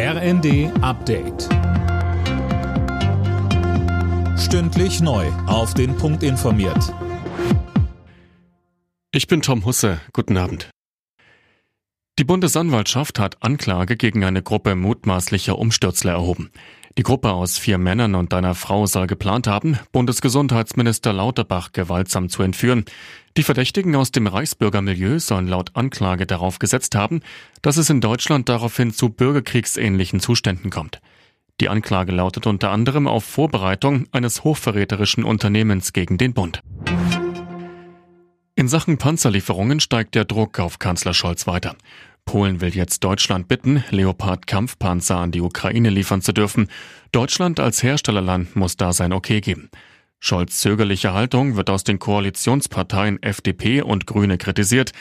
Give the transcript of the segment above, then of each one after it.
RND Update. Stündlich neu. Auf den Punkt informiert. Ich bin Tom Husse. Guten Abend. Die Bundesanwaltschaft hat Anklage gegen eine Gruppe mutmaßlicher Umstürzler erhoben. Die Gruppe aus vier Männern und einer Frau soll geplant haben, Bundesgesundheitsminister Lauterbach gewaltsam zu entführen. Die Verdächtigen aus dem Reichsbürgermilieu sollen laut Anklage darauf gesetzt haben, dass es in Deutschland daraufhin zu bürgerkriegsähnlichen Zuständen kommt. Die Anklage lautet unter anderem auf Vorbereitung eines hochverräterischen Unternehmens gegen den Bund. In Sachen Panzerlieferungen steigt der Druck auf Kanzler Scholz weiter. Polen will jetzt Deutschland bitten, Leopard-Kampfpanzer an die Ukraine liefern zu dürfen. Deutschland als Herstellerland muss da sein Okay geben. Scholz zögerliche Haltung wird aus den Koalitionsparteien FDP und Grüne kritisiert.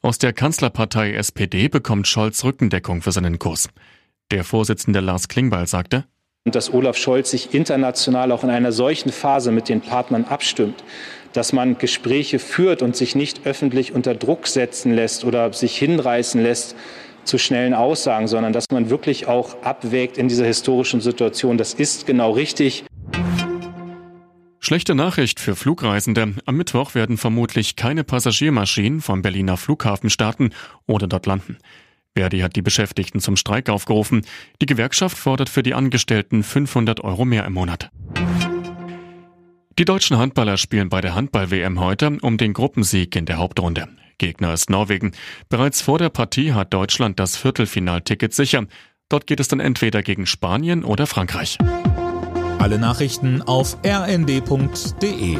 Aus der Kanzlerpartei SPD bekommt Scholz Rückendeckung für seinen Kurs. Der Vorsitzende Lars Klingbeil sagte, und dass Olaf Scholz sich international auch in einer solchen Phase mit den Partnern abstimmt, dass man Gespräche führt und sich nicht öffentlich unter Druck setzen lässt oder sich hinreißen lässt zu schnellen Aussagen, sondern dass man wirklich auch abwägt in dieser historischen Situation. Das ist genau richtig. Schlechte Nachricht für Flugreisende. Am Mittwoch werden vermutlich keine Passagiermaschinen vom Berliner Flughafen starten oder dort landen. Verdi hat die Beschäftigten zum Streik aufgerufen. Die Gewerkschaft fordert für die Angestellten 500 Euro mehr im Monat. Die deutschen Handballer spielen bei der Handball-WM heute um den Gruppensieg in der Hauptrunde. Gegner ist Norwegen. Bereits vor der Partie hat Deutschland das Viertelfinalticket sicher. Dort geht es dann entweder gegen Spanien oder Frankreich. Alle Nachrichten auf rnd.de